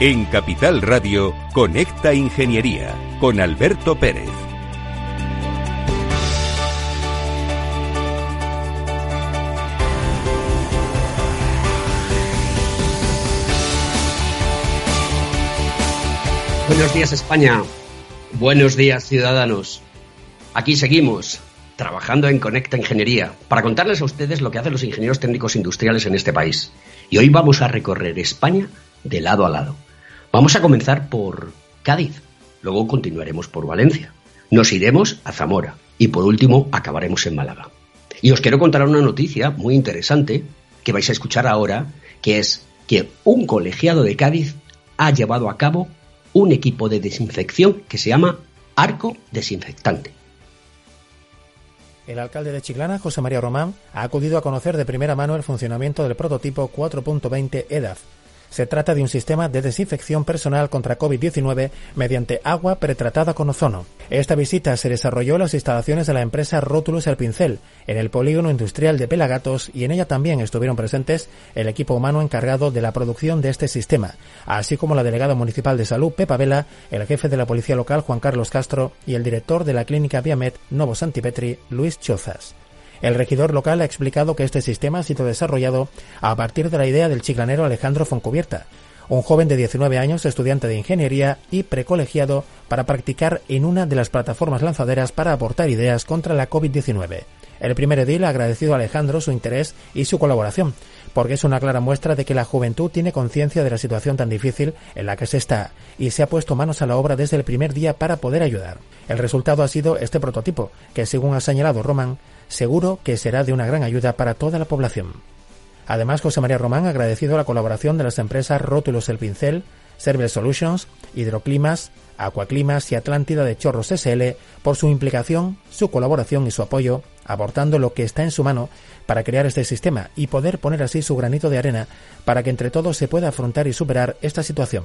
En Capital Radio, Conecta Ingeniería con Alberto Pérez. Buenos días España, buenos días ciudadanos. Aquí seguimos trabajando en Conecta Ingeniería para contarles a ustedes lo que hacen los ingenieros técnicos industriales en este país. Y hoy vamos a recorrer España de lado a lado. Vamos a comenzar por Cádiz, luego continuaremos por Valencia, nos iremos a Zamora y por último acabaremos en Málaga. Y os quiero contar una noticia muy interesante que vais a escuchar ahora, que es que un colegiado de Cádiz ha llevado a cabo un equipo de desinfección que se llama Arco Desinfectante. El alcalde de Chiclana, José María Román, ha acudido a conocer de primera mano el funcionamiento del prototipo 4.20 EDAF, se trata de un sistema de desinfección personal contra COVID-19 mediante agua pretratada con ozono. Esta visita se desarrolló en las instalaciones de la empresa Rótulus El Pincel, en el polígono industrial de Pelagatos, y en ella también estuvieron presentes el equipo humano encargado de la producción de este sistema, así como la delegada municipal de salud Pepa Vela, el jefe de la policía local Juan Carlos Castro y el director de la clínica Viamet Novo Santipetri Luis Chozas. El regidor local ha explicado que este sistema ha sido desarrollado a partir de la idea del chiclanero Alejandro Foncubierta, un joven de 19 años, estudiante de ingeniería y precolegiado para practicar en una de las plataformas lanzaderas para aportar ideas contra la COVID-19. El primer edil ha agradecido a Alejandro su interés y su colaboración, porque es una clara muestra de que la juventud tiene conciencia de la situación tan difícil en la que se está y se ha puesto manos a la obra desde el primer día para poder ayudar. El resultado ha sido este prototipo, que según ha señalado Román, seguro que será de una gran ayuda para toda la población. Además, José María Román ha agradecido la colaboración de las empresas Rótulos El Pincel, Server Solutions, Hidroclimas, Aquaclimas y Atlántida de Chorros SL por su implicación, su colaboración y su apoyo, aportando lo que está en su mano para crear este sistema y poder poner así su granito de arena para que entre todos se pueda afrontar y superar esta situación.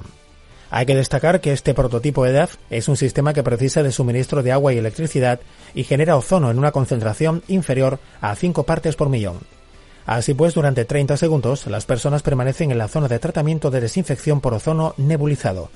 Hay que destacar que este prototipo EDAF es un sistema que precisa de suministro de agua y electricidad y genera ozono en una concentración inferior a 5 partes por millón. Así pues, durante 30 segundos, las personas permanecen en la zona de tratamiento de desinfección por ozono nebulizado,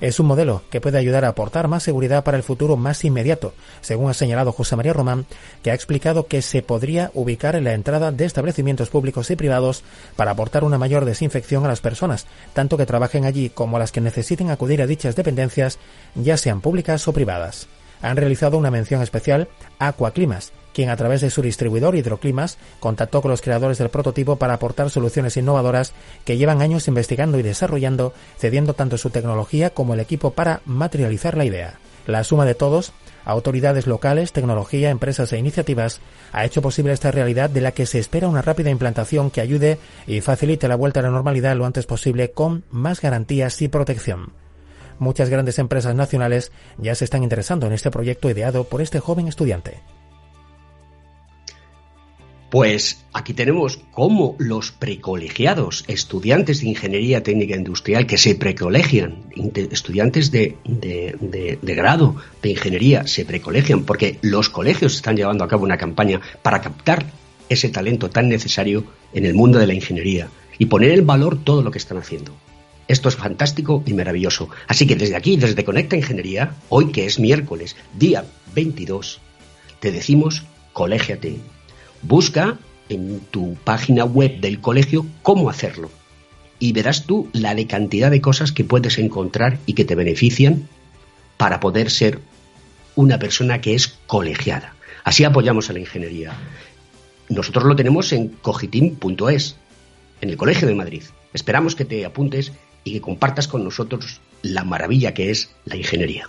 es un modelo que puede ayudar a aportar más seguridad para el futuro más inmediato, según ha señalado José María Román, que ha explicado que se podría ubicar en la entrada de establecimientos públicos y privados para aportar una mayor desinfección a las personas, tanto que trabajen allí como a las que necesiten acudir a dichas dependencias, ya sean públicas o privadas. Han realizado una mención especial a Aquaclimas, quien a través de su distribuidor Hidroclimas contactó con los creadores del prototipo para aportar soluciones innovadoras que llevan años investigando y desarrollando, cediendo tanto su tecnología como el equipo para materializar la idea. La suma de todos, autoridades locales, tecnología, empresas e iniciativas, ha hecho posible esta realidad de la que se espera una rápida implantación que ayude y facilite la vuelta a la normalidad lo antes posible con más garantías y protección. Muchas grandes empresas nacionales ya se están interesando en este proyecto ideado por este joven estudiante. Pues aquí tenemos cómo los precolegiados, estudiantes de Ingeniería Técnica Industrial que se precolegian, estudiantes de, grado de Ingeniería se precolegian, porque los colegios están llevando a cabo una campaña para captar ese talento tan necesario en el mundo de la ingeniería y poner en valor todo lo que están haciendo. Esto es fantástico y maravilloso. Así que desde aquí, desde Conecta Ingeniería, hoy que es miércoles, día 22, te decimos, colégiate, Busca en tu página web del colegio cómo hacerlo y verás tú la de cantidad de cosas que puedes encontrar y que te benefician para poder ser una persona que es colegiada. Así apoyamos a la ingeniería. Nosotros lo tenemos en cogitim.es, en el Colegio de Madrid. Esperamos que te apuntes y que compartas con nosotros la maravilla que es la ingeniería.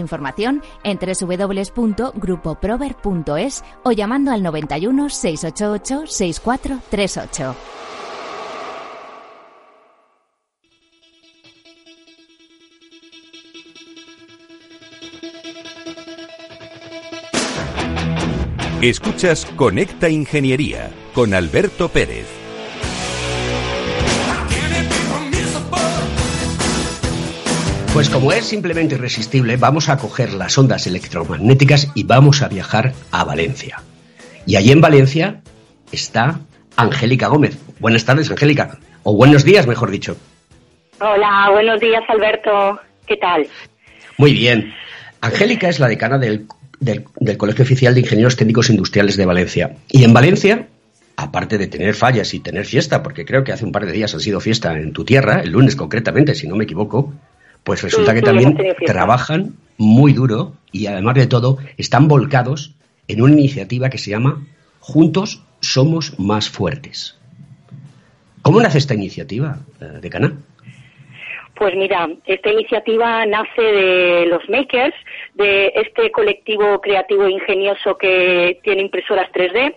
información en www.grupoprover.es o llamando al 91 688 6438. Escuchas Conecta Ingeniería con Alberto Pérez. Pues como es simplemente irresistible, vamos a coger las ondas electromagnéticas y vamos a viajar a Valencia. Y allí en Valencia está Angélica Gómez. Buenas tardes, Angélica. O buenos días, mejor dicho. Hola, buenos días, Alberto. ¿Qué tal? Muy bien. Angélica es la decana del, del, del Colegio Oficial de Ingenieros Técnicos Industriales de Valencia. Y en Valencia aparte de tener fallas y tener fiesta, porque creo que hace un par de días ha sido fiesta en tu tierra, el lunes concretamente, si no me equivoco, pues resulta que también trabajan muy duro y además de todo están volcados en una iniciativa que se llama Juntos somos más fuertes. ¿Cómo nace esta iniciativa, eh, de Cana? Pues mira, esta iniciativa nace de los makers, de este colectivo creativo e ingenioso que tiene impresoras 3D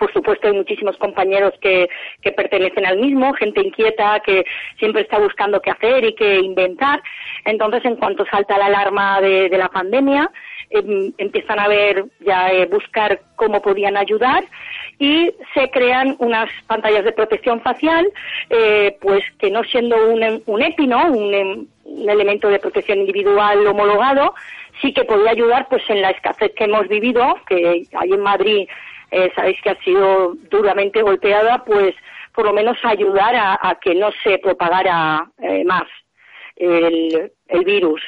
por supuesto, hay muchísimos compañeros que, pertenecen al mismo, gente inquieta que siempre está buscando qué hacer y qué inventar. Entonces, en cuanto salta la alarma de, la pandemia, em, empiezan a ver, ya eh, buscar cómo podían ayudar y se crean unas pantallas de protección facial, eh, pues que no siendo un, un EPI, Un, un, elemento de protección individual homologado, sí que podía ayudar pues en la escasez que hemos vivido, que hay en Madrid eh, sabéis que ha sido duramente golpeada, pues por lo menos ayudar a, que no se propagara eh, más el, virus.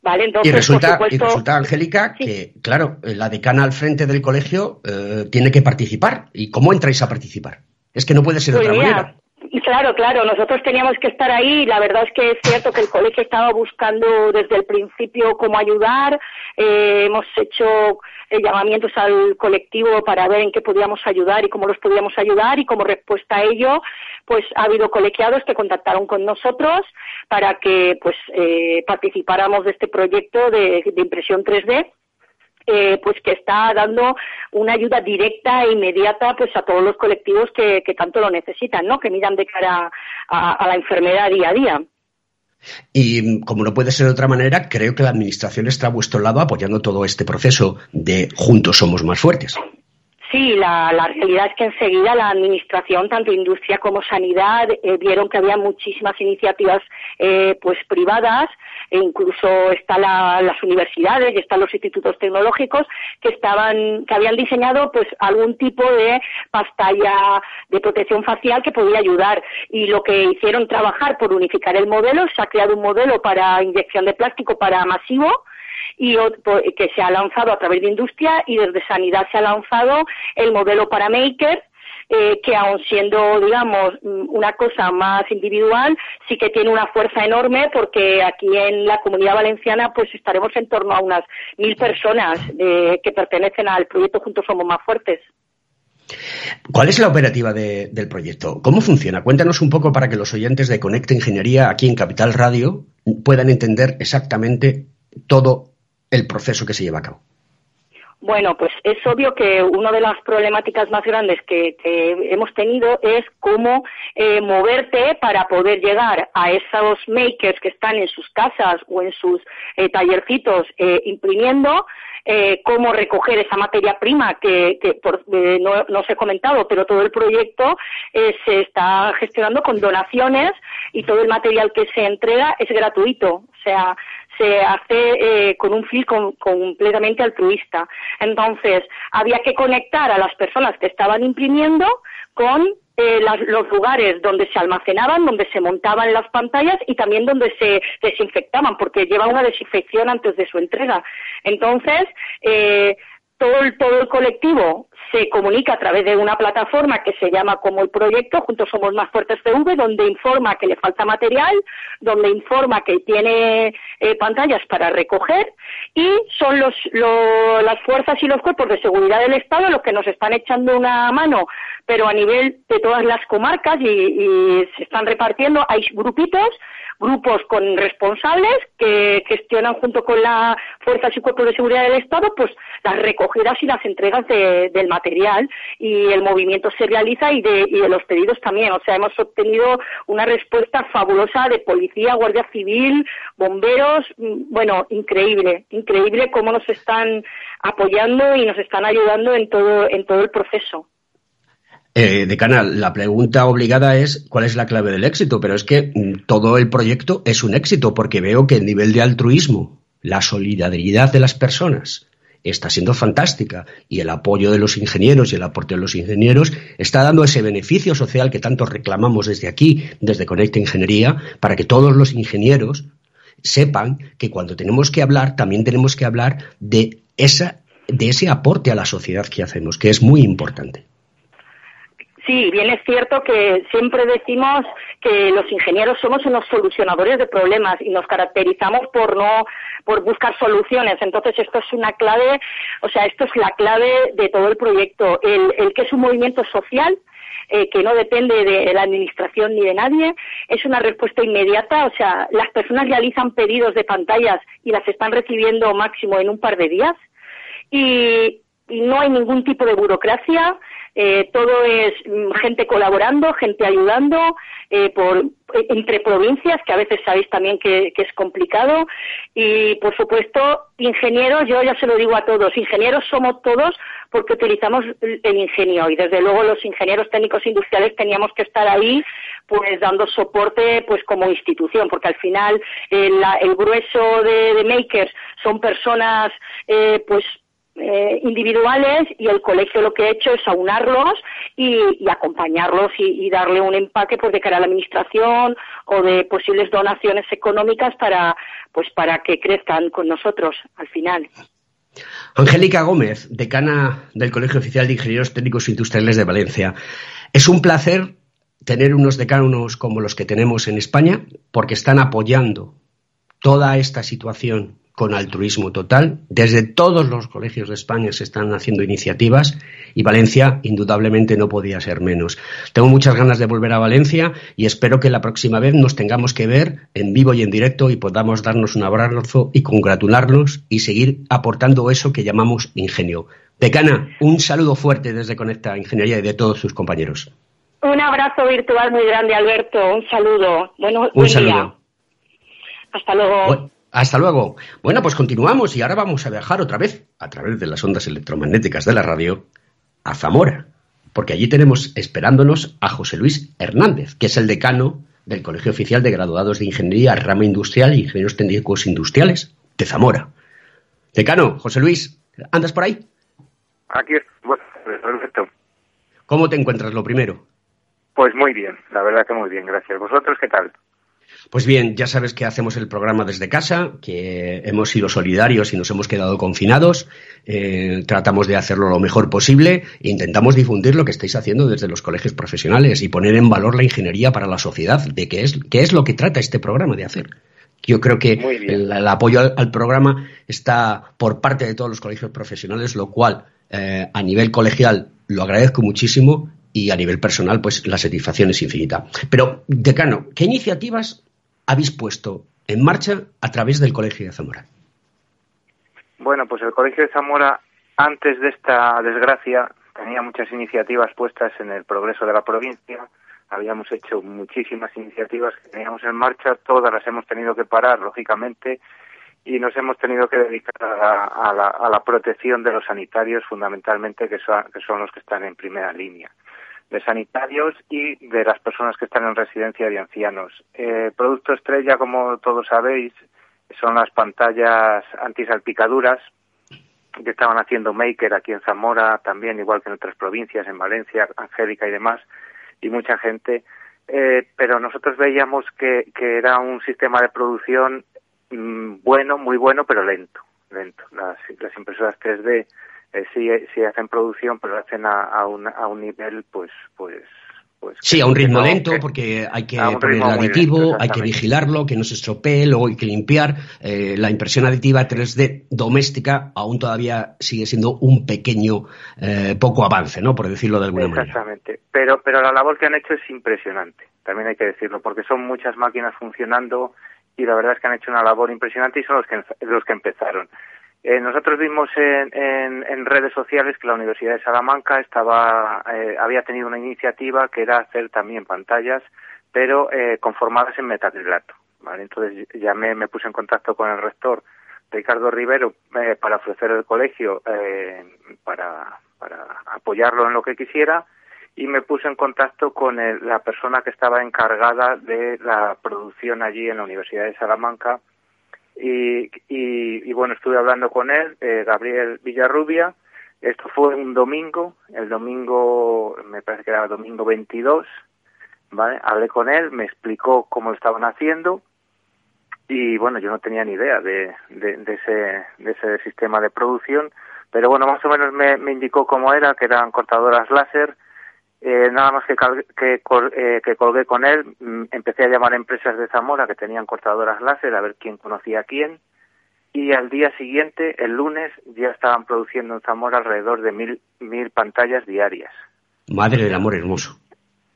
¿Vale? Entonces, y resulta, resulta Angélica, que, claro, la decana al frente del colegio eh, tiene que participar. ¿Y cómo entráis a participar? Es que no puede ser de pues otra manera. Claro, claro, nosotros teníamos que estar ahí. La verdad es que es cierto que el colegio estaba buscando desde el principio cómo ayudar. Eh, hemos hecho eh, llamamientos al colectivo para ver en qué podíamos ayudar y cómo los podíamos ayudar y como respuesta a ello, pues ha habido colegiados que contactaron con nosotros para que pues eh, participáramos de este proyecto de, de impresión 3D eh, pues que está dando una ayuda directa e inmediata pues a todos los colectivos que, tanto lo necesitan, ¿no? Que miran de cara a, la enfermedad día a día. Y como no puede ser de otra manera, creo que la Administración está a vuestro lado apoyando todo este proceso de juntos somos más fuertes. Sí, la, realidad es que enseguida la Administración, tanto industria como sanidad, eh, vieron que había muchísimas iniciativas eh, pues privadas e incluso están las universidades y están los institutos tecnológicos que estaban que habían diseñado pues algún tipo de pastalla de protección facial que podía ayudar. Y lo que hicieron trabajar por unificar el modelo se ha creado un modelo para inyección de plástico para masivo y que se ha lanzado a través de industria y desde sanidad se ha lanzado el modelo para maker eh, que aun siendo, digamos, mm, una cosa más individual, sí que tiene una fuerza enorme porque aquí en la comunidad valenciana pues estaremos en torno a unas mil personas eh, que pertenecen al proyecto Juntos Somos Más Fuertes. ¿Cuál es la operativa del proyecto? ¿Cómo funciona? Cuéntanos un poco para que los oyentes de Conecta Ingeniería aquí en Capital Radio puedan entender exactamente todo el proceso que se lleva a cabo. Bueno, pues es obvio que una de las problemáticas más grandes que, hemos tenido es cómo eh, moverte para poder llegar a esos makers que están en sus casas o en sus eh, tallercitos eh, imprimiendo cómo recoger esa materia prima que, por, eh, no, no, os he comentado, pero todo el proyecto se está gestionando con donaciones y todo el material que se entrega es gratuito. O sea, se hace con un fin completamente altruista. Entonces, había que conectar a las personas que estaban imprimiendo con eh, los lugares donde se almacenaban, donde se montaban las pantallas y también donde se desinfectaban, porque lleva una desinfección antes de su entrega. Entonces, eh, todo el, todo el colectivo se comunica a través de una plataforma que se llama como el proyecto Juntos Somos Más Fuertes TV, donde informa que le falta material, donde informa que tiene eh, pantallas para recoger y son los, las fuerzas y los cuerpos de seguridad del Estado los que nos están echando una mano, pero a nivel de todas las comarcas y, y se están repartiendo, hay grupitos grupos con responsables que gestionan junto con las fuerzas y cuerpos de seguridad del Estado pues las recogidas y las entregas del material y el movimiento se realiza y de, y de los pedidos también. O sea, hemos obtenido una respuesta fabulosa de policía, guardia civil, bomberos, mm, bueno, increíble, increíble cómo nos están apoyando y nos están ayudando en todo, en todo el proceso. Eh, decana, la pregunta obligada es cuál es la clave del éxito, pero es que mm, todo el proyecto es un éxito porque veo que el nivel de altruismo, la solidaridad de las personas está siendo fantástica y el apoyo de los ingenieros y el aporte de los ingenieros está dando ese beneficio social que tanto reclamamos desde aquí, desde Conecta Ingeniería, para que todos los ingenieros sepan que cuando tenemos que hablar también tenemos que hablar de esa de ese aporte a la sociedad que hacemos, que es muy importante. Sí, bien es cierto que siempre decimos que los ingenieros somos unos solucionadores de problemas y nos caracterizamos por no por buscar soluciones. Entonces esto es una clave, o sea, esto es la clave de todo el proyecto, el, que es un movimiento social eh, que no depende de la administración ni de nadie, es una respuesta inmediata, o sea, las personas realizan pedidos de pantallas y las están recibiendo máximo en un par de días. Y no hay ningún tipo de burocracia, eh, todo es mm, gente colaborando, gente ayudando, eh, por, eh, entre provincias, que a veces sabéis también que, es complicado, y por supuesto, ingenieros, yo ya se lo digo a todos, ingenieros somos todos porque utilizamos el ingenio y desde luego los ingenieros técnicos industriales teníamos que estar ahí pues dando soporte pues como institución porque al final el, grueso de, de, makers son personas eh, pues eh, individuales y el colegio lo que ha hecho es aunarlos y, acompañarlos y, darle un empaque pues de cara a la administración o de posibles donaciones económicas para pues para que crezcan con nosotros al final. Angélica Gómez, decana del Colegio Oficial de Ingenieros Técnicos Industriales de Valencia. Es un placer tener unos decanos como los que tenemos en España porque están apoyando toda esta situación con altruismo total. Desde todos los colegios de España se están haciendo iniciativas y Valencia indudablemente no podía ser menos. Tengo muchas ganas de volver a Valencia y espero que la próxima vez nos tengamos que ver en vivo y en directo y podamos darnos un abrazo y congratularnos y seguir aportando eso que llamamos ingenio. Decana, un saludo fuerte desde Conecta Ingeniería y de todos sus compañeros. Un abrazo virtual muy grande, Alberto. Un saludo. Bueno, un saludo. Hasta luego. Hasta luego. Bueno, pues continuamos y ahora vamos a viajar otra vez a través de las ondas electromagnéticas de la radio a Zamora, porque allí tenemos esperándonos a José Luis Hernández, que es el decano del Colegio Oficial de Graduados de Ingeniería, Rama Industrial y Ingenieros Técnicos Industriales de Zamora. Decano, José Luis, ¿andas por ahí? Aquí bueno, perfecto. ¿Cómo te encuentras lo primero? Pues muy bien, la verdad que muy bien, gracias. ¿Vosotros qué tal? Pues bien, ya sabes que hacemos el programa desde casa, que hemos sido solidarios y nos hemos quedado confinados. Eh, tratamos de hacerlo lo mejor posible e intentamos difundir lo que estáis haciendo desde los colegios profesionales y poner en valor la ingeniería para la sociedad, de qué es, qué es lo que trata este programa de hacer. Yo creo que el, apoyo al, programa está por parte de todos los colegios profesionales, lo cual eh, a nivel colegial lo agradezco muchísimo y a nivel personal, pues la satisfacción es infinita. Pero, decano, ¿qué iniciativas habéis puesto en marcha a través del Colegio de Zamora? Bueno, pues el Colegio de Zamora, antes de esta desgracia, tenía muchas iniciativas puestas en el progreso de la provincia. Habíamos hecho muchísimas iniciativas que teníamos en marcha, todas las hemos tenido que parar, lógicamente, y nos hemos tenido que dedicar a, la, protección de los sanitarios fundamentalmente que son, los que están en primera línea de sanitarios y de las personas que están en residencia de ancianos. Eh, producto estrella, como todos sabéis, son las pantallas antisalpicaduras que estaban haciendo Maker aquí en Zamora, también igual que en otras provincias, en Valencia, Angélica y demás, y mucha gente. Eh, pero nosotros veíamos que, que era un sistema de producción Mm, bueno, muy bueno, pero lento, lento. Las, las impresoras 3D eh, sí, sí hacen producción, pero lo hacen a, a, un, a un nivel, pues, pues, pues sí, a un ritmo lento, porque hay que poner el aditivo, hay que vigilarlo, que no se estropee, luego hay que limpiar. Eh, la impresión aditiva 3D doméstica aún todavía sigue siendo un pequeño, eh, poco avance, ¿no? Por decirlo de alguna manera. Exactamente. Pero, pero la labor que han hecho es impresionante, también hay que decirlo, porque son muchas máquinas funcionando y la verdad es que han hecho una labor impresionante y son los que, los que empezaron. Eh, nosotros vimos en, en, redes sociales que la Universidad de Salamanca estaba, eh, había tenido una iniciativa que era hacer también pantallas, pero eh, conformadas en metacrilato. ¿vale? Entonces llamé, me puse en contacto con el rector Ricardo Rivero para ofrecer el colegio para, para apoyarlo en lo que quisiera y me puse en contacto con la persona que estaba encargada de la producción allí en la Universidad de Salamanca y, y, bueno, estuve hablando con él, eh, Gabriel Villarrubia, esto fue un domingo, el domingo, me parece que era domingo 22, ¿vale? Hablé con él, me explicó cómo lo estaban haciendo y bueno, yo no tenía ni idea de, de, ese, de ese sistema de producción, pero bueno, más o menos me, me indicó cómo era, que eran cortadoras láser, eh, nada más que, que, eh, que, colgué con él, mm, empecé a llamar a empresas de Zamora que tenían cortadoras láser a ver quién conocía a quién. Y al día siguiente, el lunes, ya estaban produciendo en Zamora alrededor de mil, mil pantallas diarias. Madre del amor hermoso.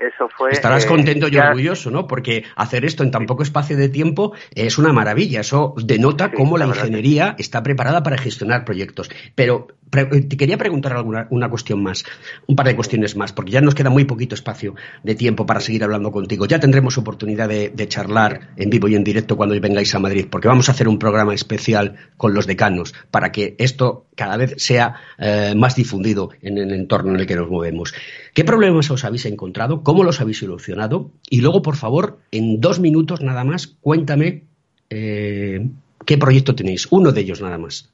Eso fue. Estarás eh, contento y orgulloso, ¿no? Porque hacer esto en tan poco espacio de tiempo es una maravilla. Eso denota cómo la, ingeniería está preparada para gestionar proyectos. Pero te quería preguntar alguna una cuestión más, un par de cuestiones más, porque ya nos queda muy poquito espacio de tiempo para seguir hablando contigo. Ya tendremos oportunidad de, charlar en vivo y en directo cuando vengáis a Madrid, porque vamos a hacer un programa especial con los decanos para que esto cada vez sea eh, más difundido en el entorno en el que nos movemos. ¿Qué problemas os habéis encontrado? ¿Cómo los habéis solucionado? Y luego, por favor, en dos minutos nada más, cuéntame eh, qué proyecto tenéis. Uno de ellos nada más.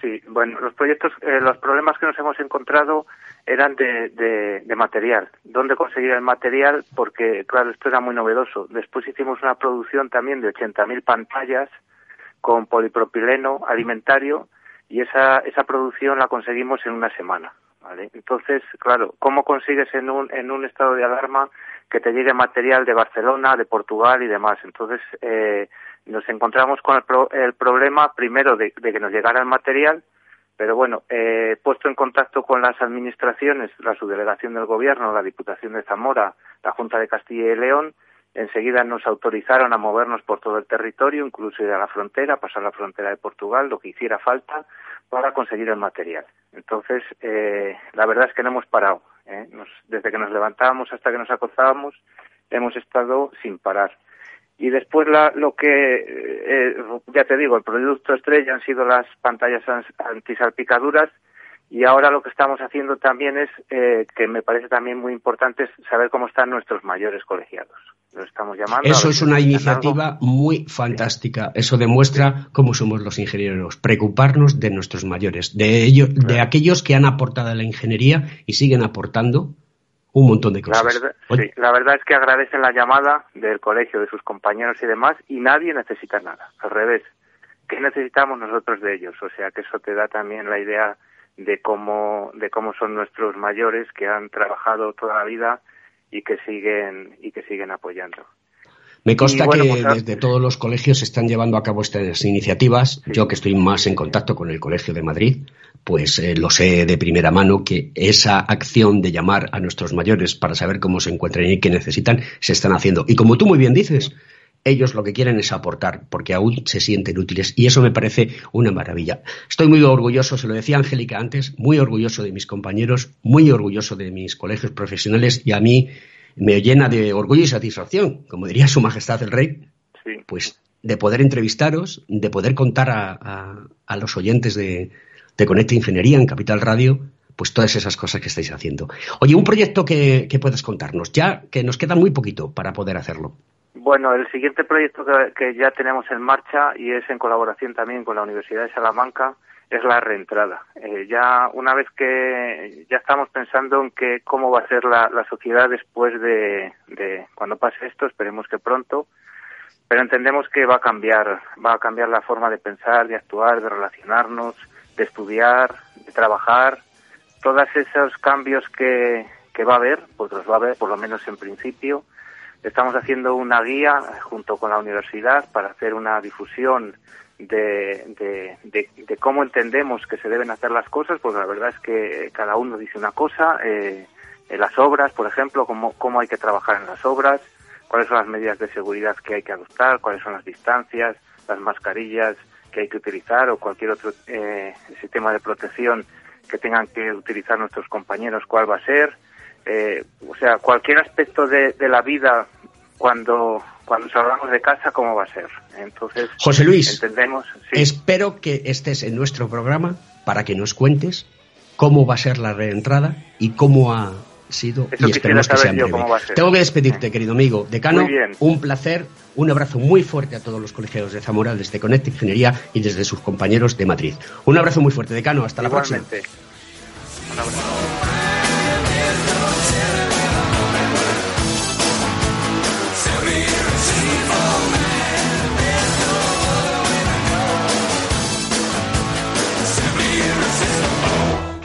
Sí, bueno, los proyectos, eh, los problemas que nos hemos encontrado eran de, de, material. ¿Dónde conseguir el material? Porque, claro, esto era muy novedoso. Después hicimos una producción también de 80.000 pantallas con polipropileno alimentario y esa, esa producción la conseguimos en una semana. ¿vale? Entonces, claro, ¿cómo consigues en un, en un estado de alarma que te llegue material de Barcelona, de Portugal y demás? Entonces, eh, nos encontramos con el, problema primero de, que nos llegara el material, pero bueno, eh, puesto en contacto con las administraciones, la subdelegación del gobierno, la Diputación de Zamora, la Junta de Castilla y León, enseguida nos autorizaron a movernos por todo el territorio, incluso ir a la frontera, pasar la frontera de Portugal, lo que hiciera falta para conseguir el material. Entonces, eh, la verdad es que no hemos parado. ¿eh? desde que nos levantábamos hasta que nos acostábamos, hemos estado sin parar. Y después la, lo que, eh, ya te digo, el producto estrella han sido las pantallas antisalpicaduras y ahora lo que estamos haciendo también es, eh, que me parece también muy importante, es saber cómo están nuestros mayores colegiados. Lo estamos llamando. Eso es una iniciativa muy fantástica. Eso demuestra cómo somos los ingenieros, preocuparnos de nuestros mayores, de ellos, de aquellos que han aportado a la ingeniería y siguen aportando un montón de cosas. La verdad, sí, la verdad es que agradecen la llamada del colegio, de sus compañeros y demás, y nadie necesita nada. Al revés, ¿qué necesitamos nosotros de ellos? O sea, que eso te da también la idea de cómo, de cómo son nuestros mayores que han trabajado toda la vida y que siguen, y que siguen apoyando. Me consta que pues, desde todos los colegios se están llevando a cabo estas iniciativas. Yo que estoy más en contacto con el Colegio de Madrid, pues eh, lo sé de primera mano que esa acción de llamar a nuestros mayores para saber cómo se encuentran y qué necesitan se están haciendo. Y como tú muy bien dices, ellos lo que quieren es aportar, porque aún se sienten útiles. Y eso me parece una maravilla. Estoy muy orgulloso, se lo decía Angélica antes, muy orgulloso de mis compañeros, muy orgulloso de mis colegios profesionales y a mí me llena de orgullo y satisfacción, como diría Su Majestad el Rey, pues de poder entrevistaros, de poder contar a, a, los oyentes de, de Conecta Ingeniería en Capital Radio, pues todas esas cosas que estáis haciendo. Oye, un proyecto que, que puedes contarnos, ya que nos queda muy poquito para poder hacerlo. Bueno, el siguiente proyecto que, que, ya tenemos en marcha y es en colaboración también con la Universidad de Salamanca es la reentrada. Eh, ya una vez que ya estamos pensando en que cómo va a ser la, la sociedad después de, cuando pase esto, esperemos que pronto, pero entendemos que va a cambiar, va a cambiar la forma de pensar, de actuar, de relacionarnos, de estudiar, de trabajar, todos esos cambios que, que va a haber, pues los va a haber por lo menos en principio. Estamos haciendo una guía junto con la universidad para hacer una difusión de, de, cómo entendemos que se deben hacer las cosas, pues la verdad es que cada uno dice una cosa. Eh, en las obras, por ejemplo, cómo, cómo hay que trabajar en las obras, cuáles son las medidas de seguridad que hay que adoptar, cuáles son las distancias, las mascarillas que hay que utilizar o cualquier otro eh, sistema de protección que tengan que utilizar nuestros compañeros, cuál va a ser. Eh, o sea, cualquier aspecto de, de la vida cuando cuando salgamos de casa cómo va a ser. Entonces, José Luis, entendemos, espero que estés en nuestro programa para que nos cuentes cómo va a ser la reentrada y cómo ha sido y esperemos que sea breve. Tengo que despedirte, querido amigo. Decano, un placer, un abrazo muy fuerte a todos los colegiados de Zamora desde Conecta Ingeniería y desde sus compañeros de Madrid. Un abrazo muy fuerte, Decano, hasta la próxima. Un abrazo.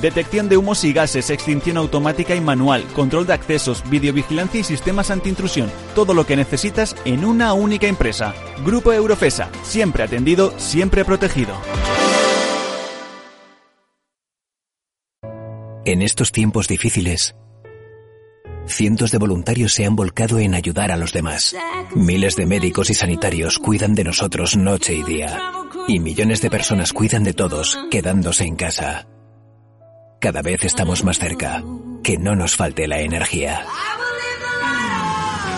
Detección de humos y gases, extinción automática y manual, control de accesos, videovigilancia y sistemas antiintrusión. Todo lo que necesitas en una única empresa. Grupo Eurofesa. Siempre atendido, siempre protegido. En estos tiempos difíciles, cientos de voluntarios se han volcado en ayudar a los demás. Miles de médicos y sanitarios cuidan de nosotros noche y día. Y millones de personas cuidan de todos, quedándose en casa. Cada vez estamos más cerca. Que no nos falte la energía.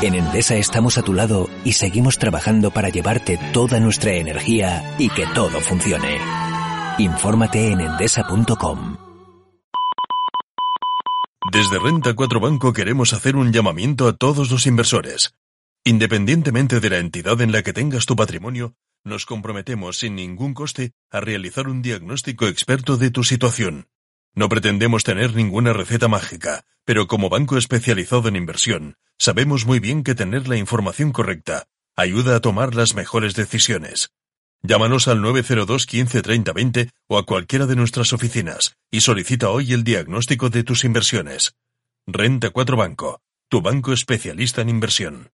En Endesa estamos a tu lado y seguimos trabajando para llevarte toda nuestra energía y que todo funcione. Infórmate en endesa.com. Desde Renta 4 Banco queremos hacer un llamamiento a todos los inversores. Independientemente de la entidad en la que tengas tu patrimonio, nos comprometemos sin ningún coste a realizar un diagnóstico experto de tu situación no pretendemos tener ninguna receta mágica, pero como banco especializado en inversión, sabemos muy bien que tener la información correcta ayuda a tomar las mejores decisiones. Llámanos al 902 15 30 20 o a cualquiera de nuestras oficinas y solicita hoy el diagnóstico de tus inversiones. Renta 4 Banco, tu banco especialista en inversión.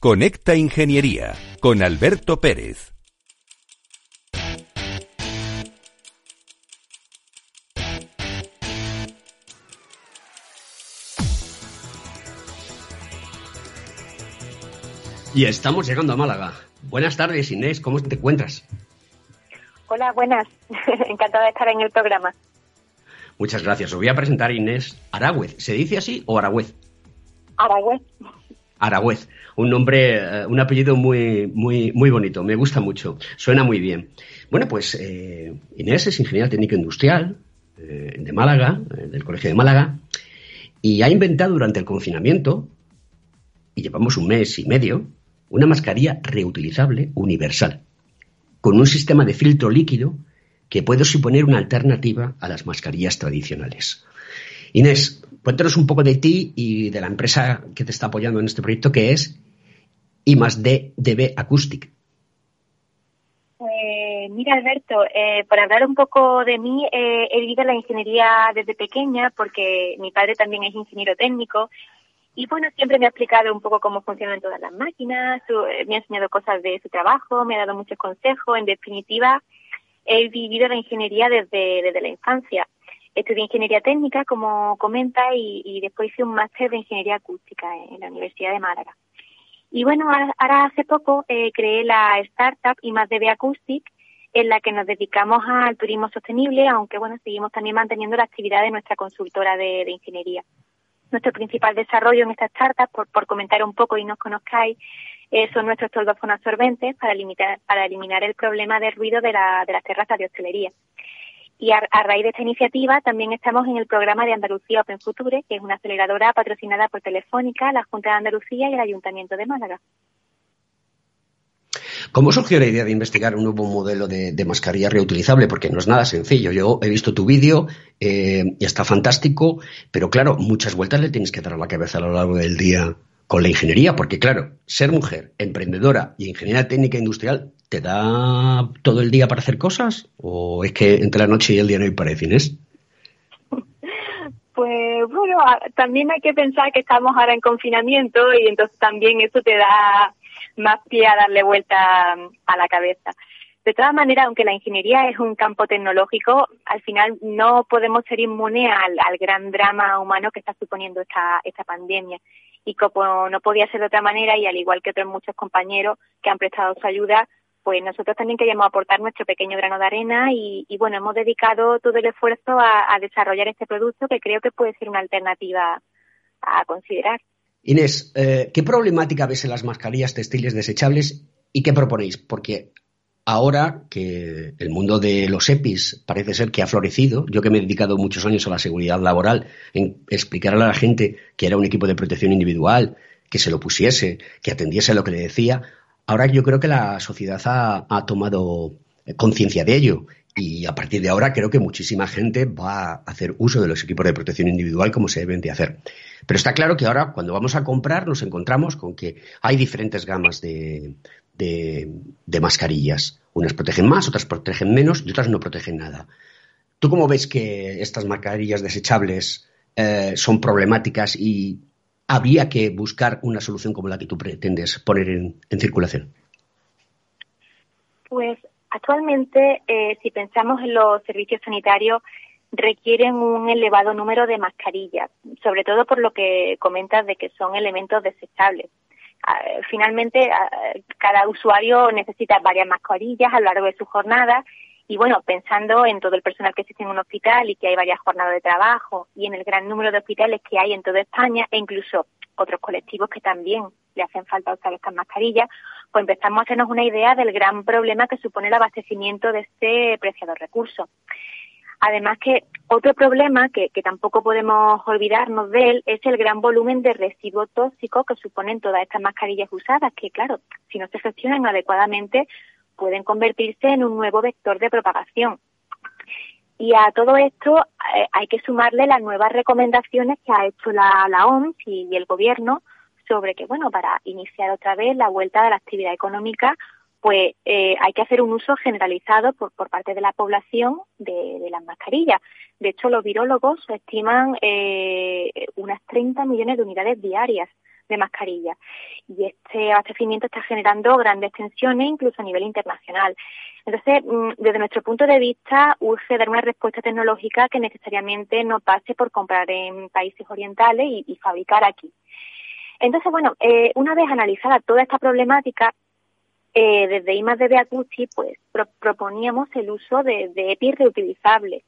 Conecta Ingeniería con Alberto Pérez. Y estamos llegando a Málaga. Buenas tardes, Inés, ¿cómo te encuentras? Hola, buenas. Encantada de estar en el programa. Muchas gracias. Os voy a presentar a Inés Aragüez. ¿Se dice así o Aragüez? Aragüez. Aragüez, un nombre, eh, un apellido muy, muy, muy bonito, me gusta mucho, suena muy bien. Bueno, pues eh, Inés es ingeniera técnico industrial eh, de Málaga, del Colegio de Málaga, y ha inventado durante el confinamiento, y llevamos un mes y medio, una mascarilla reutilizable universal, con un sistema de filtro líquido que puede suponer una alternativa a las mascarillas tradicionales. Inés, Cuéntanos un poco de ti y de la empresa que te está apoyando en este proyecto, que es I más D DB Acoustic. Pues mira, Alberto, eh, para hablar un poco de mí, eh, he vivido la ingeniería desde pequeña porque mi padre también es ingeniero técnico y bueno, siempre me ha explicado un poco cómo funcionan todas las máquinas, eh, me ha enseñado cosas de su trabajo, me ha dado muchos consejos. En definitiva, he vivido la ingeniería desde la infancia. Estudié ingeniería técnica, como comenta, y, después hice un máster de ingeniería acústica en, la Universidad de Málaga. Y bueno, ahora, hace poco eh, creé la startup IMADB Acoustic, en la que nos dedicamos al turismo sostenible, aunque bueno, seguimos también manteniendo la actividad de nuestra consultora de ingeniería nuestro principal desarrollo en esta startup, por, comentar un poco y nos conozcáis, eh, son nuestros toldos absorbentes para, limitar, para eliminar el problema de ruido de, de las terrazas de hostelería. Y a, raíz de esta iniciativa también estamos en el programa de Andalucía Open Future, que es una aceleradora patrocinada por Telefónica, la Junta de Andalucía y el Ayuntamiento de Málaga. ¿Cómo surgió la idea de investigar un nuevo modelo de, mascarilla reutilizable? Porque no es nada sencillo. Yo he visto tu vídeo eh, y está fantástico, pero claro, muchas vueltas le tienes que dar a la cabeza a lo largo del día con la ingeniería, porque claro, ser mujer, emprendedora y ingeniera técnica industrial, ¿te da todo el día para hacer cosas? ¿O es que entre la noche y el día no hay parecines? Pues bueno, también hay que pensar que estamos ahora en confinamiento y entonces también eso te da más pie a darle vuelta a la cabeza. De todas maneras, aunque la ingeniería es un campo tecnológico, al final no podemos ser inmunes al, gran drama humano que está suponiendo esta, pandemia. Y como no podía ser de otra manera, y al igual que otros muchos compañeros que han prestado su ayuda, pues nosotros también queríamos aportar nuestro pequeño grano de arena y, bueno, hemos dedicado todo el esfuerzo a desarrollar este producto que creo que puede ser una alternativa a considerar. Inés, eh, ¿qué problemática ves en las mascarillas textiles desechables y qué proponéis? Porque ahora que el mundo de los EPIs parece ser que ha florecido, yo que me he dedicado muchos años a la seguridad laboral, en explicarle a la gente que era un equipo de protección individual, que se lo pusiese, que atendiese a lo que le decía, ahora yo creo que la sociedad ha tomado conciencia de ello y a partir de ahora creo que muchísima gente va a hacer uso de los equipos de protección individual como se deben de hacer. Pero está claro que ahora cuando vamos a comprar nos encontramos con que hay diferentes gamas de, de, mascarillas. Unas protegen más, otras protegen menos y otras no protegen nada. ¿Tú cómo ves que estas mascarillas desechables eh, son problemáticas y había que buscar una solución como la que tú pretendes poner en, en circulación? Pues Actualmente, eh, si pensamos en los servicios sanitarios, requieren un elevado número de mascarillas, sobre todo por lo que comentas de que son elementos desechables. Finalmente, cada usuario necesita varias mascarillas a lo largo de su jornada y bueno, pensando en todo el personal que existe en un hospital y que hay varias jornadas de trabajo y en el gran número de hospitales que hay en toda España e incluso otros colectivos que también le hacen falta usar estas mascarillas, pues empezamos a hacernos una idea del gran problema que supone el abastecimiento de este preciado recurso. Además que otro problema que, tampoco podemos olvidarnos de él es el gran volumen de residuos tóxicos que suponen todas estas mascarillas usadas, que claro, si no se gestionan adecuadamente pueden convertirse en un nuevo vector de propagación. Y a todo esto eh, hay que sumarle las nuevas recomendaciones que ha hecho la, la OMS y el Gobierno sobre que, bueno, para iniciar otra vez la vuelta de la actividad económica, pues eh, hay que hacer un uso generalizado por, por parte de la población de, de las mascarillas. De hecho, los virólogos estiman eh, unas 30 millones de unidades diarias de mascarillas. Y este abastecimiento está generando grandes tensiones, incluso a nivel internacional. Entonces, mm, desde nuestro punto de vista, urge dar una respuesta tecnológica que necesariamente no pase por comprar en países orientales y fabricar aquí. Entonces, bueno, eh, una vez analizada toda esta problemática, eh, desde I+D Acusti, pues proponíamos el uso de, de EPI reutilizables.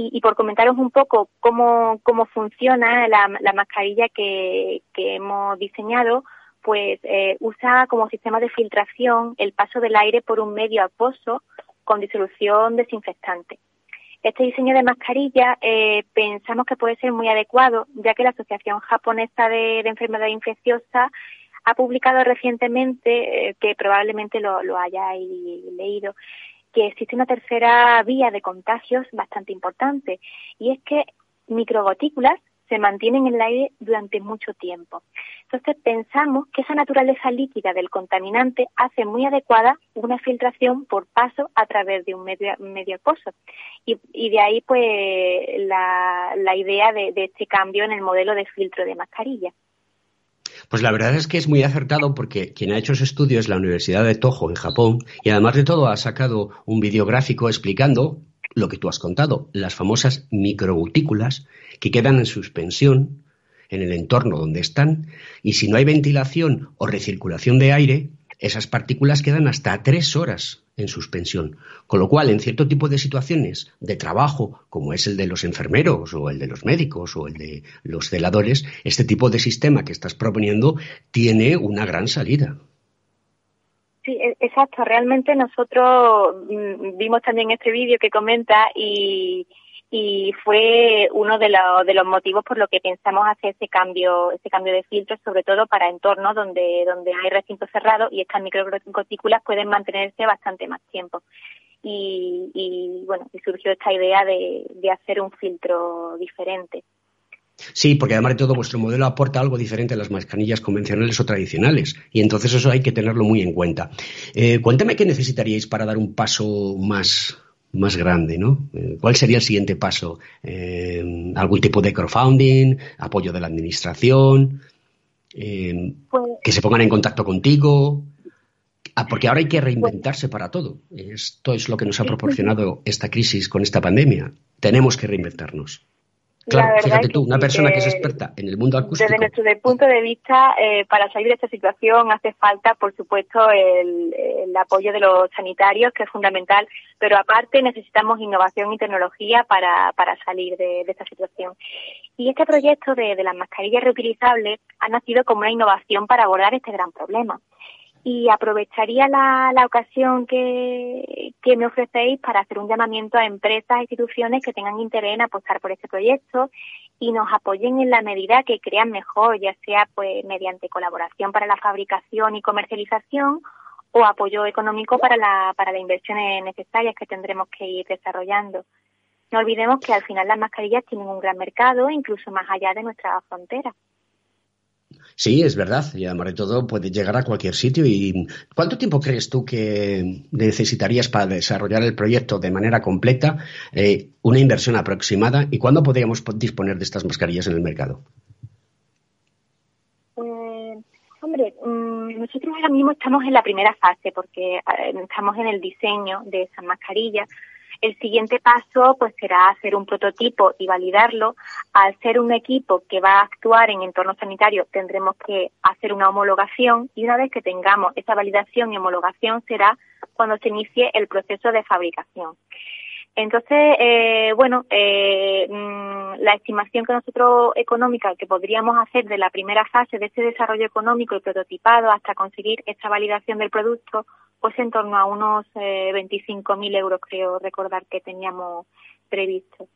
Y, por comentaros un poco cómo, cómo funciona la, mascarilla que, que, hemos diseñado, pues eh, usa como sistema de filtración el paso del aire por un medio acuoso con disolución desinfectante. Este diseño de mascarilla eh, pensamos que puede ser muy adecuado, ya que la Asociación Japonesa de, Enfermedad Infecciosa ha publicado recientemente, eh, que probablemente lo, lo hayáis leído, que existe una tercera vía de contagios bastante importante, y es que microgotículas se mantienen en el aire durante mucho tiempo. Entonces pensamos que esa naturaleza líquida del contaminante hace muy adecuada una filtración por paso a través de un medio, medio acuoso. Y, de ahí pues la, idea de, de este cambio en el modelo de filtro de mascarilla. Pues la verdad es que es muy acertado porque quien ha hecho ese estudio es la Universidad de Toho en Japón y además de todo ha sacado un videográfico explicando lo que tú has contado, las famosas microgutículas que quedan en suspensión en el entorno donde están y si no hay ventilación o recirculación de aire, esas partículas quedan hasta tres horas en suspensión. Con lo cual, en cierto tipo de situaciones de trabajo, como es el de los enfermeros o el de los médicos o el de los celadores, este tipo de sistema que estás proponiendo tiene una gran salida. Sí, e-, exacto. Realmente nosotros mm, vimos también este vídeo que comenta y, y fue uno de, de los motivos por lo que pensamos hacer ese cambio, ese cambio de filtros, sobre todo para entornos donde, donde hay recintos cerrados y estas microgotículas pueden mantenerse bastante más tiempo. Y, y bueno, y surgió esta idea de, de hacer un filtro diferente. Sí, porque además de todo vuestro modelo aporta algo diferente a las mascarillas convencionales o tradicionales y entonces eso hay que tenerlo muy en cuenta. Eh, cuéntame qué necesitaríais para dar un paso más, más grande, ¿no? Eh, ¿Cuál sería el siguiente paso? Eh, ¿Algún tipo de crowdfunding? ¿Apoyo de la administración? Eh, pues ¿Que se pongan en contacto contigo? Ah, porque ahora hay que reinventarse para todo. Esto es lo que nos ha proporcionado esta crisis con esta pandemia. Tenemos que reinventarnos. Claro, fíjate tú, una persona que, es experta en el mundo acústico. Desde nuestro punto de vista, eh, para salir de esta situación hace falta, por supuesto, el, apoyo de los sanitarios, que es fundamental, pero aparte necesitamos innovación y tecnología para, para salir de, esta situación. Y este proyecto de, de las mascarillas reutilizables ha nacido como una innovación para abordar este gran problema y aprovecharía la, la ocasión que, que, me ofrecéis para hacer un llamamiento a empresas e instituciones que tengan interés en apostar por este proyecto y nos apoyen en la medida que crean mejor, ya sea pues mediante colaboración para la fabricación y comercialización o apoyo económico para la, para las inversiones necesarias que tendremos que ir desarrollando. No olvidemos que al final las mascarillas tienen un gran mercado, incluso más allá de nuestras fronteras. Sí, es verdad. Y además de todo puede llegar a cualquier sitio. ¿Y cuánto tiempo crees tú que necesitarías para desarrollar el proyecto de manera completa? Eh, una inversión aproximada. ¿Y cuándo podríamos disponer de estas mascarillas en el mercado? Pues, hombre, mm, nosotros ahora mismo estamos en la primera fase porque eh, estamos en el diseño de esas mascarillas el siguiente paso pues será hacer un prototipo y validarlo. Al ser un equipo que va a actuar en entorno sanitario tendremos que hacer una homologación y una vez que tengamos esa validación y homologación será cuando se inicie el proceso de fabricación. Entonces, eh, bueno, eh, mm, la estimación que nosotros económica que podríamos hacer de la primera fase de ese desarrollo económico y prototipado hasta conseguir esta validación del producto pues en torno a unos eh, 25.000 euros, creo recordar que teníamos previsto.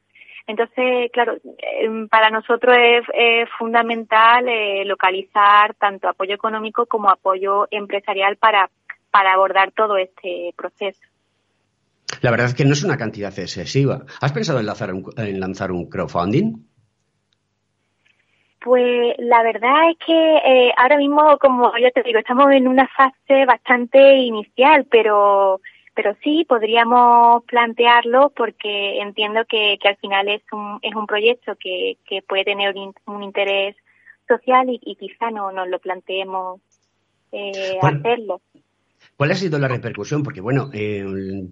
Entonces, claro, em, para nosotros es, fundamental eh, localizar tanto apoyo económico como apoyo empresarial para, para abordar todo este proceso. La verdad es que no es una cantidad excesiva. ¿Has pensado en lanzar un, en lanzar un crowdfunding? Pues la verdad es que eh, ahora mismo, como ya te digo, estamos en una fase bastante inicial, pero pero sí podríamos plantearlo porque entiendo que, que al final es un, es un proyecto que, que puede tener un, interés social y, y, quizá no nos lo planteemos eh, hacerlo. ¿Cuál ha sido la repercusión? Porque, bueno, eh,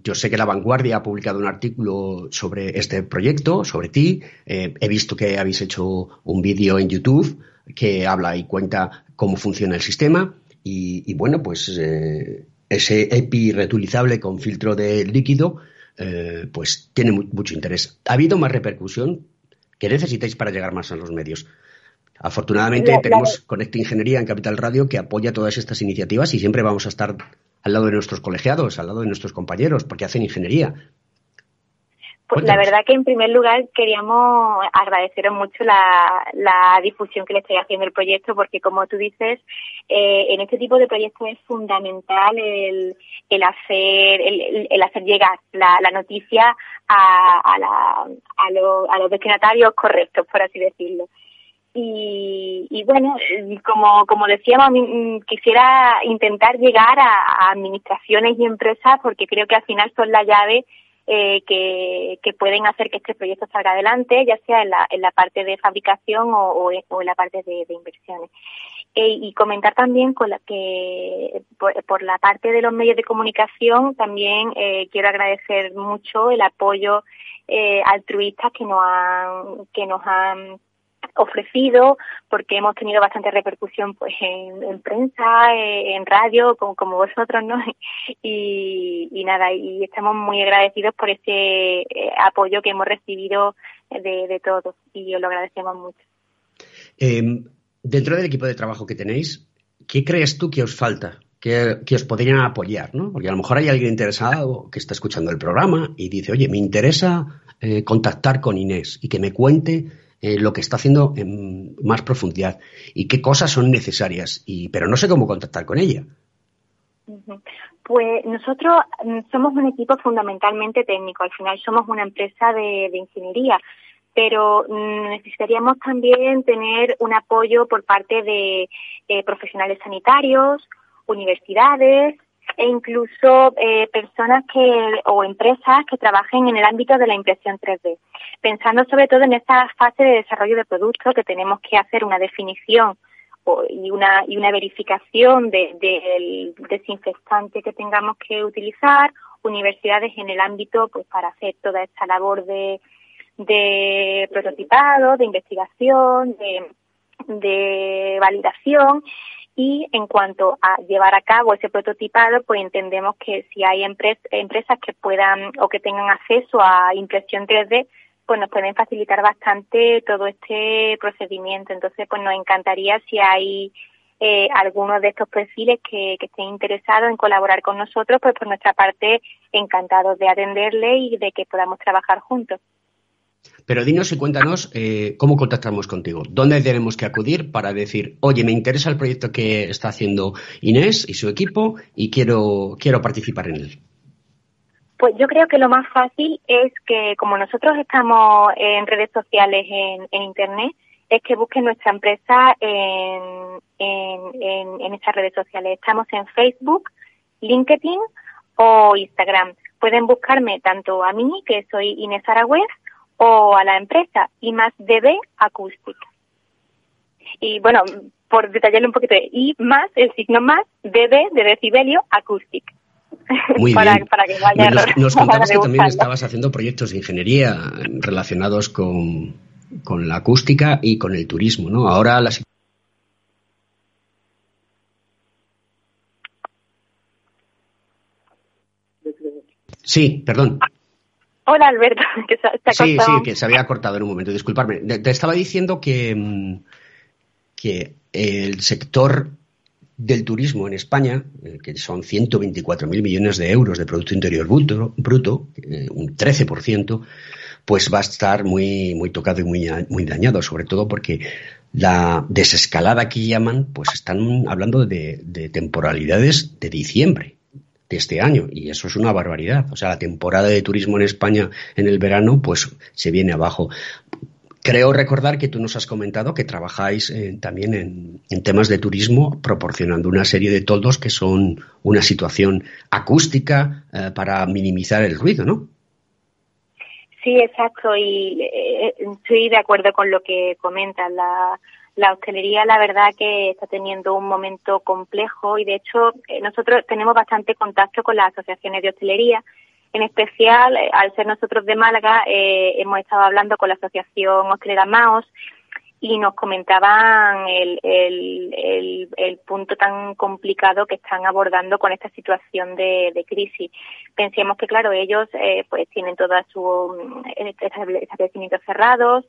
yo sé que La Vanguardia ha publicado un artículo sobre este proyecto, sobre ti. Eh, he visto que habéis hecho un vídeo en YouTube que habla y cuenta cómo funciona el sistema. Y, bueno, pues eh, ese EPI reutilizable con filtro de líquido, pues tiene mucho interés. ¿Ha habido más repercusión? ¿Qué necesitáis para llegar más a los medios? Afortunadamente tenemos Conecta Ingeniería en Capital Radio que apoya todas estas iniciativas y siempre vamos a estar al lado de nuestros colegiados, al lado de nuestros compañeros, porque hacen ingeniería. Pues la verdad que en primer lugar queríamos agradeceros mucho la, difusión que le estáis haciendo el proyecto porque como tú dices, eh, en este tipo de proyectos es fundamental el, el hacer el, hacer llegar la, noticia a, a, la, a, a los destinatarios correctos, por así decirlo. Y, bueno, como, como decíamos, mm, quisiera intentar llegar a, administraciones y empresas porque creo que al final son la llave eh, que, que, pueden hacer que este proyecto salga adelante, ya sea en la, en la parte de fabricación o, en la parte de, inversiones. Eh, y comentar también con la que por, la parte de los medios de comunicación también eh, quiero agradecer mucho el apoyo eh, altruista que nos han que nos han ofrecido porque hemos tenido bastante repercusión pues en, prensa, eh, en radio, como, vosotros, ¿no? Y, nada, y estamos muy agradecidos por ese eh, apoyo que hemos recibido de, todos y os lo agradecemos mucho. Em, dentro del equipo de trabajo que tenéis, ¿qué crees tú que os falta? Que, que, os podrían apoyar, ¿no? Porque a lo mejor hay alguien interesado que está escuchando el programa y dice, oye, me interesa eh, contactar con Inés y que me cuente eh, lo que está haciendo en más profundidad y qué cosas son necesarias, y, pero no sé cómo contactar con ella. Pues nosotros mm, somos un equipo fundamentalmente técnico, al final somos una empresa de, ingeniería, pero mm, necesitaríamos también tener un apoyo por parte de eh, profesionales sanitarios, universidades, e incluso eh, personas que o empresas que trabajen en el ámbito de la impresión 3D. Pensando sobre todo en esta fase de desarrollo de producto que tenemos que hacer una definición y una y una verificación del desinfectante que tengamos que utilizar, universidades en el ámbito pues para hacer toda esta labor de, de prototipado, de investigación, de, de validación y en cuanto a llevar a cabo ese prototipado, pues entendemos que si hay empresas que puedan o que tengan acceso a impresión 3D, pues nos pueden facilitar bastante todo este procedimiento. Entonces, pues nos encantaría si hay eh, algunos de estos perfiles que, que, estén interesados en colaborar con nosotros, pues por nuestra parte encantados de atenderle y de que podamos trabajar juntos. Pero dinos y cuéntanos eh, cómo contactamos contigo. ¿Dónde tenemos que acudir para decir, oye, me interesa el proyecto que está haciendo Inés y su equipo y quiero, quiero participar en él? Pues yo creo que lo más fácil es que, como nosotros estamos en redes sociales en, Internet, es que busquen nuestra empresa en, en, en, estas redes sociales. Estamos en Facebook, LinkedIn o Instagram. Pueden buscarme tanto a mí, que soy Inés Aragüez, o a la empresa y más DB Acoustic. Y bueno, por detallarle un poquito, y más, el signo más, DB de decibelio Acoustic. Muy bien. Para que vaya nos, nos contabas que también estabas haciendo proyectos de ingeniería relacionados con, con la acústica y con el turismo, ¿no? Ahora las Sí, perdón. Hola Alberto, que se, ha Sí, sí, que se había cortado en un momento, disculparme. Te estaba diciendo que, mm, que el sector del turismo en España, eh, que son 124.000 millones de euros de Producto Interior Bruto, bruto eh, un 13%, pues va a estar muy, muy tocado y muy, muy dañado, sobre todo porque la desescalada que llaman, pues están hablando de, de temporalidades de diciembre este año y eso es una barbaridad. O sea, la temporada de turismo en España en el verano pues se viene abajo. Creo recordar que tú nos has comentado que trabajáis eh, también en, temas de turismo proporcionando una serie de toldos que son una situación acústica eh, para minimizar el ruido, ¿no? Sí, exacto. Y eh, estoy de acuerdo con lo que comentas. La, la hostelería la verdad que está teniendo un momento complejo y de hecho eh, nosotros tenemos bastante contacto con las asociaciones de hostelería. En especial, eh, al ser nosotros de Málaga, eh, hemos estado hablando con la Asociación Hostelera Maos y nos comentaban el, punto tan complicado que están abordando con esta situación de, de crisis. Pensemos que, claro, ellos pues tienen todos sus mm, establecimientos cerrados,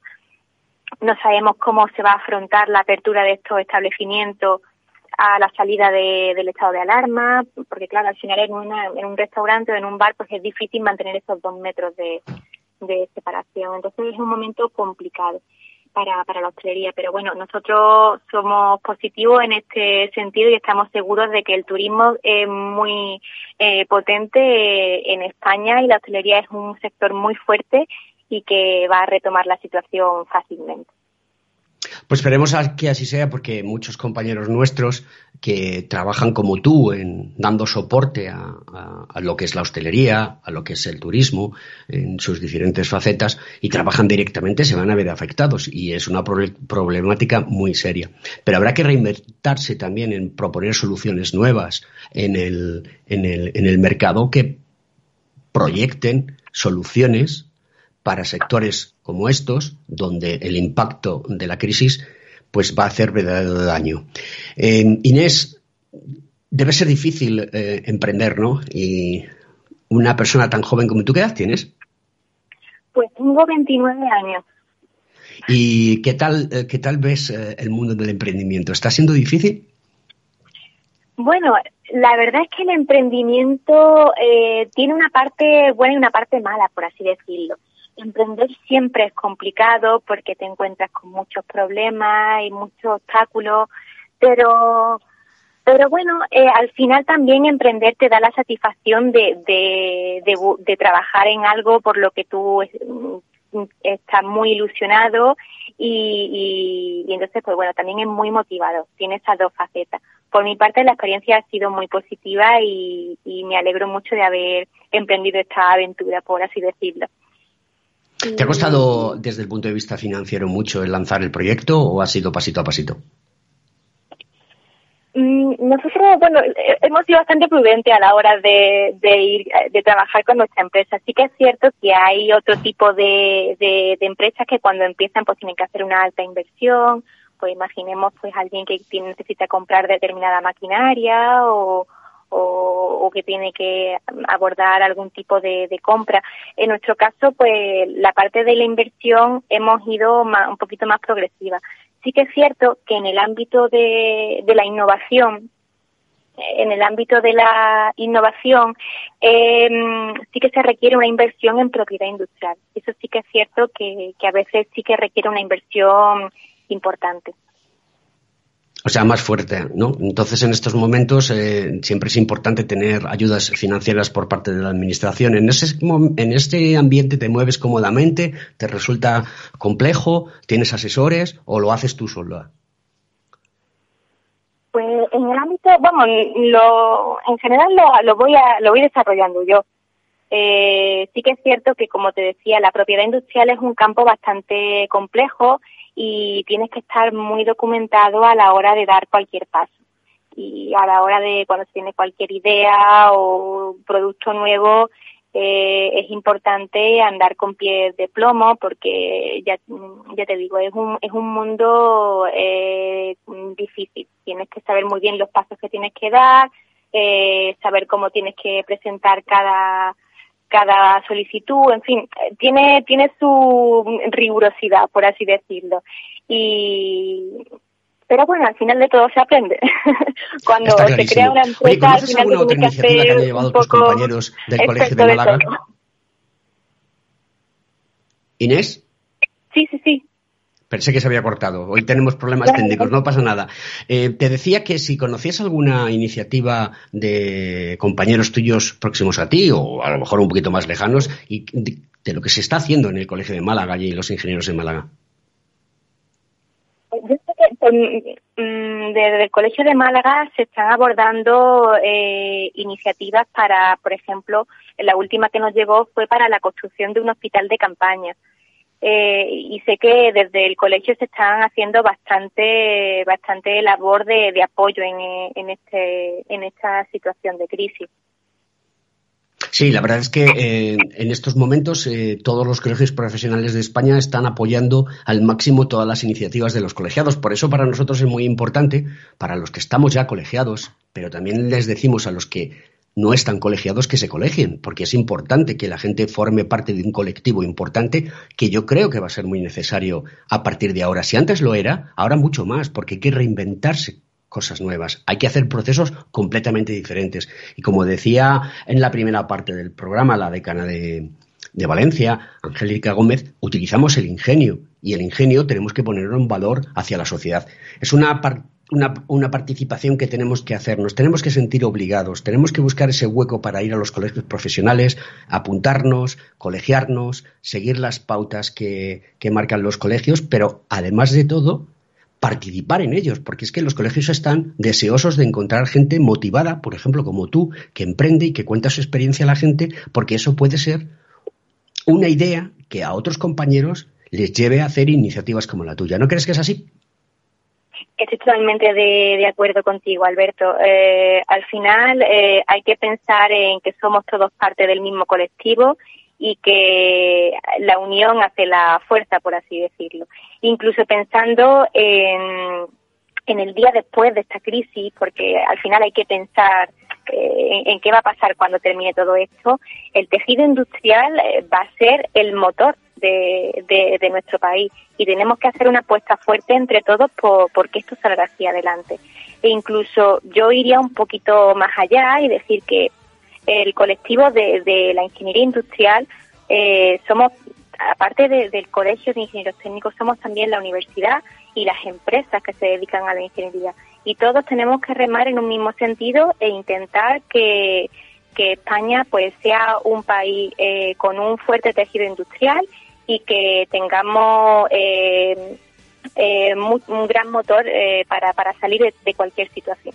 no sabemos cómo se va a afrontar la apertura de estos establecimientos a la salida del estado de alarma, porque claro, al final en, una, en un restaurante o en un bar pues es difícil mantener esos dos metros de, separación. Entonces es un momento complicado para, para la hostelería. Pero bueno, nosotros somos positivos en este sentido y estamos seguros de que el turismo es muy eh, potente en España y la hostelería es un sector muy fuerte y que va a retomar la situación fácilmente. Pues esperemos que así sea porque muchos compañeros nuestros que trabajan como tú en dando soporte a, lo que es la hostelería, a lo que es el turismo en sus diferentes facetas y trabajan directamente se van a ver afectados y es una problemática muy seria. Pero habrá que reinventarse también en proponer soluciones nuevas en el, mercado que proyecten soluciones para sectores como estos, donde el impacto de la crisis pues va a hacer verdadero daño. Eh, Inés, debe ser difícil eh, emprender, ¿no? Y una persona tan joven como tú, ¿qué edad tienes? Pues tengo 29 años. ¿Y qué tal, eh, qué tal ves el mundo del emprendimiento? ¿Está siendo difícil? Bueno, la verdad es que el emprendimiento tiene una parte buena y una parte mala, por así decirlo emprender siempre es complicado porque te encuentras con muchos problemas y muchos obstáculos, pero pero bueno, eh, al final también emprender te da la satisfacción de, de, de, trabajar en algo por lo que tú mm, estás muy ilusionado y, y, entonces pues bueno, también es muy motivado, tiene esas dos facetas. Por mi parte la experiencia ha sido muy positiva y, y me alegro mucho de haber emprendido esta aventura, por así decirlo. ¿Te ha costado desde el punto de vista financiero mucho el lanzar el proyecto o ha sido pasito a pasito? Mm, nosotros, bueno, eh, hemos sido bastante prudentes a la hora de, ir, de trabajar con nuestra empresa. Sí que es cierto que hay otro tipo de, de, empresas que cuando empiezan pues tienen que hacer una alta inversión, pues imaginemos pues alguien que necesita comprar determinada maquinaria o, o, que tiene que abordar algún tipo de, compra. En nuestro caso, pues la parte de la inversión hemos ido un poquito más progresiva. Sí que es cierto que en el ámbito de, la innovación, en el ámbito de la innovación, em, sí que se requiere una inversión en propiedad industrial. Eso sí que es cierto que a veces sí que requiere una inversión importante. O sea, más fuerte, ¿no? Entonces, en estos momentos eh, siempre es importante tener ayudas financieras por parte de la administración. En ese, en este ambiente te mueves cómodamente, te resulta complejo, tienes asesores o lo haces tú sola. Pues en el ámbito, vamos, lo, en general lo, lo voy a, lo voy desarrollando yo. Eh, sí que es cierto que, como te decía, la propiedad industrial es un campo bastante complejo y tienes que estar muy documentado a la hora de dar cualquier paso. Y a la hora de cuando se tiene cualquier idea o producto nuevo, eh, es importante andar con pies de plomo porque ya, ya te digo, es un, es un mundo eh, difícil. Tienes que saber muy bien los pasos que tienes que dar, eh, saber cómo tienes que presentar cada, cada solicitud, en fin, tiene, tiene su rigurosidad, por así decirlo. Y, pero bueno, al final de todo se aprende. Cuando se crea una empresa, Oye, ¿conoces alguna otra iniciativa que han llevado tus compañeros del Colegio de Málaga? ¿Inés? Sí, sí, sí. Pensé que se había cortado. Hoy tenemos problemas técnicos, no pasa nada. Eh, te decía que si conocías alguna iniciativa de compañeros tuyos próximos a ti, o a lo mejor un poquito más lejanos, y de, lo que se está haciendo en el Colegio de Málaga y los ingenieros de Málaga. Que mm, desde el Colegio de Málaga se están abordando eh, iniciativas para, por ejemplo, la última que nos llegó fue para la construcción de un hospital de campaña eh, y sé que desde el colegio se están haciendo bastante bastante labor de, apoyo en, en, este en esta situación de crisis. Sí, la verdad es que eh, en estos momentos eh, todos los colegios profesionales de España están apoyando al máximo todas las iniciativas de los colegiados. Por eso para nosotros es muy importante, para los que estamos ya colegiados, pero también les decimos a los que no están colegiados que se colegien, porque es importante que la gente forme parte de un colectivo importante que yo creo que va a ser muy necesario a partir de ahora. Si antes lo era, ahora mucho más, porque hay que reinventarse cosas nuevas, hay que hacer procesos completamente diferentes. Y como decía en la primera parte del programa, la decana de, de Valencia, Angélica Gómez, utilizamos el ingenio y el ingenio tenemos que ponerlo en valor hacia la sociedad. Es una parte una, participación que tenemos que hacernos, tenemos que sentir obligados, tenemos que buscar ese hueco para ir a los colegios profesionales, apuntarnos, colegiarnos, seguir las pautas que, marcan los colegios, pero además de todo, participar en ellos, porque es que los colegios están deseosos de encontrar gente motivada, por ejemplo, como tú, que emprende y que cuenta su experiencia a la gente, porque eso puede ser una idea que a otros compañeros les lleve a hacer iniciativas como la tuya. ¿No crees que es así? Estoy totalmente de, acuerdo contigo, Alberto. Eh, al final eh, hay que pensar en que somos todos parte del mismo colectivo y que la unión hace la fuerza, por así decirlo. Incluso pensando en, en el día después de esta crisis, porque al final hay que pensar eh, en, qué va a pasar cuando termine todo esto, el tejido industrial va a ser el motor de, nuestro país y tenemos que hacer una apuesta fuerte entre todos por, que esto salga hacia adelante. E incluso yo iría un poquito más allá y decir que el colectivo de, la ingeniería industrial eh, somos, aparte del colegio de ingenieros técnicos, somos también la universidad y las empresas que se dedican a la ingeniería. Y todos tenemos que remar en un mismo sentido e intentar que, España pues sea un país eh, con un fuerte tejido industrial y que tengamos eh, eh, un gran motor eh, para, para, salir de, cualquier situación.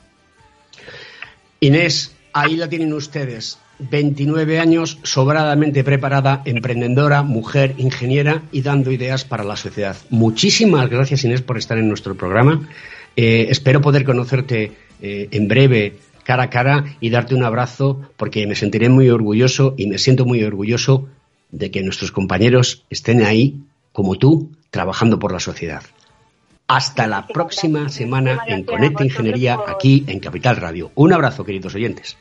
Inés, ahí la tienen ustedes. 29 años, sobradamente preparada, emprendedora, mujer, ingeniera y dando ideas para la sociedad. Muchísimas gracias, Inés, por estar en nuestro programa. espero poder conocerte en breve cara a cara y darte un abrazo porque me sentiré muy orgulloso y me siento muy orgulloso de que nuestros compañeros estén ahí, como tú, trabajando por la sociedad. Hasta la próxima semana en Conecta Ingeniería aquí en Capital Radio. Un abrazo, queridos oyentes.